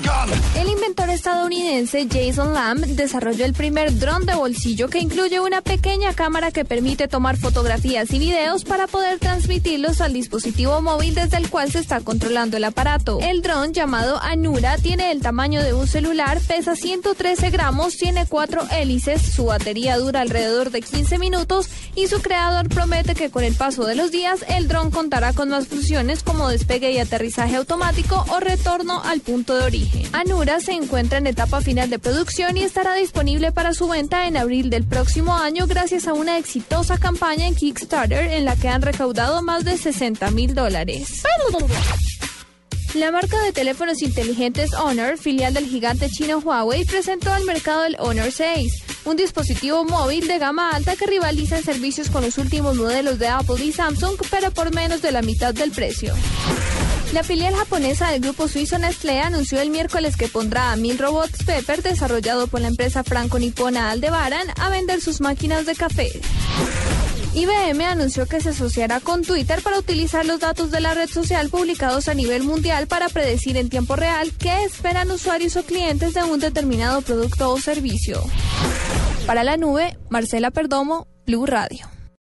El inventor estadounidense Jason Lamb desarrolló el primer dron de bolsillo que incluye una pequeña cámara que permite tomar fotografías y videos para poder transmitirlos al dispositivo móvil desde el cual se está controlando el aparato. El dron llamado Anura tiene el tamaño de un celular, pesa 113 gramos, tiene cuatro hélices, su batería dura alrededor de 15 minutos y su creador promete que con el paso de los días el dron contará con más funciones como despegue y aterrizaje automático o retorno al punto de origen. Anura se en etapa final de producción y estará disponible para su venta en abril del próximo año gracias a una exitosa campaña en Kickstarter en la que han recaudado más de 60 mil dólares. La marca de teléfonos inteligentes Honor, filial del gigante chino Huawei, presentó al mercado el Honor 6, un dispositivo móvil de gama alta que rivaliza en servicios con los últimos modelos de Apple y Samsung, pero por menos de la mitad del precio. La filial japonesa del grupo suizo Nestlé anunció el miércoles que pondrá a mil robots Pepper, desarrollado por la empresa franco-nipona Aldebaran, a vender sus máquinas de café. IBM anunció que se asociará con Twitter para utilizar los datos de la red social publicados a nivel mundial para predecir en tiempo real qué esperan usuarios o clientes de un determinado producto o servicio. Para la nube, Marcela Perdomo, Blue Radio.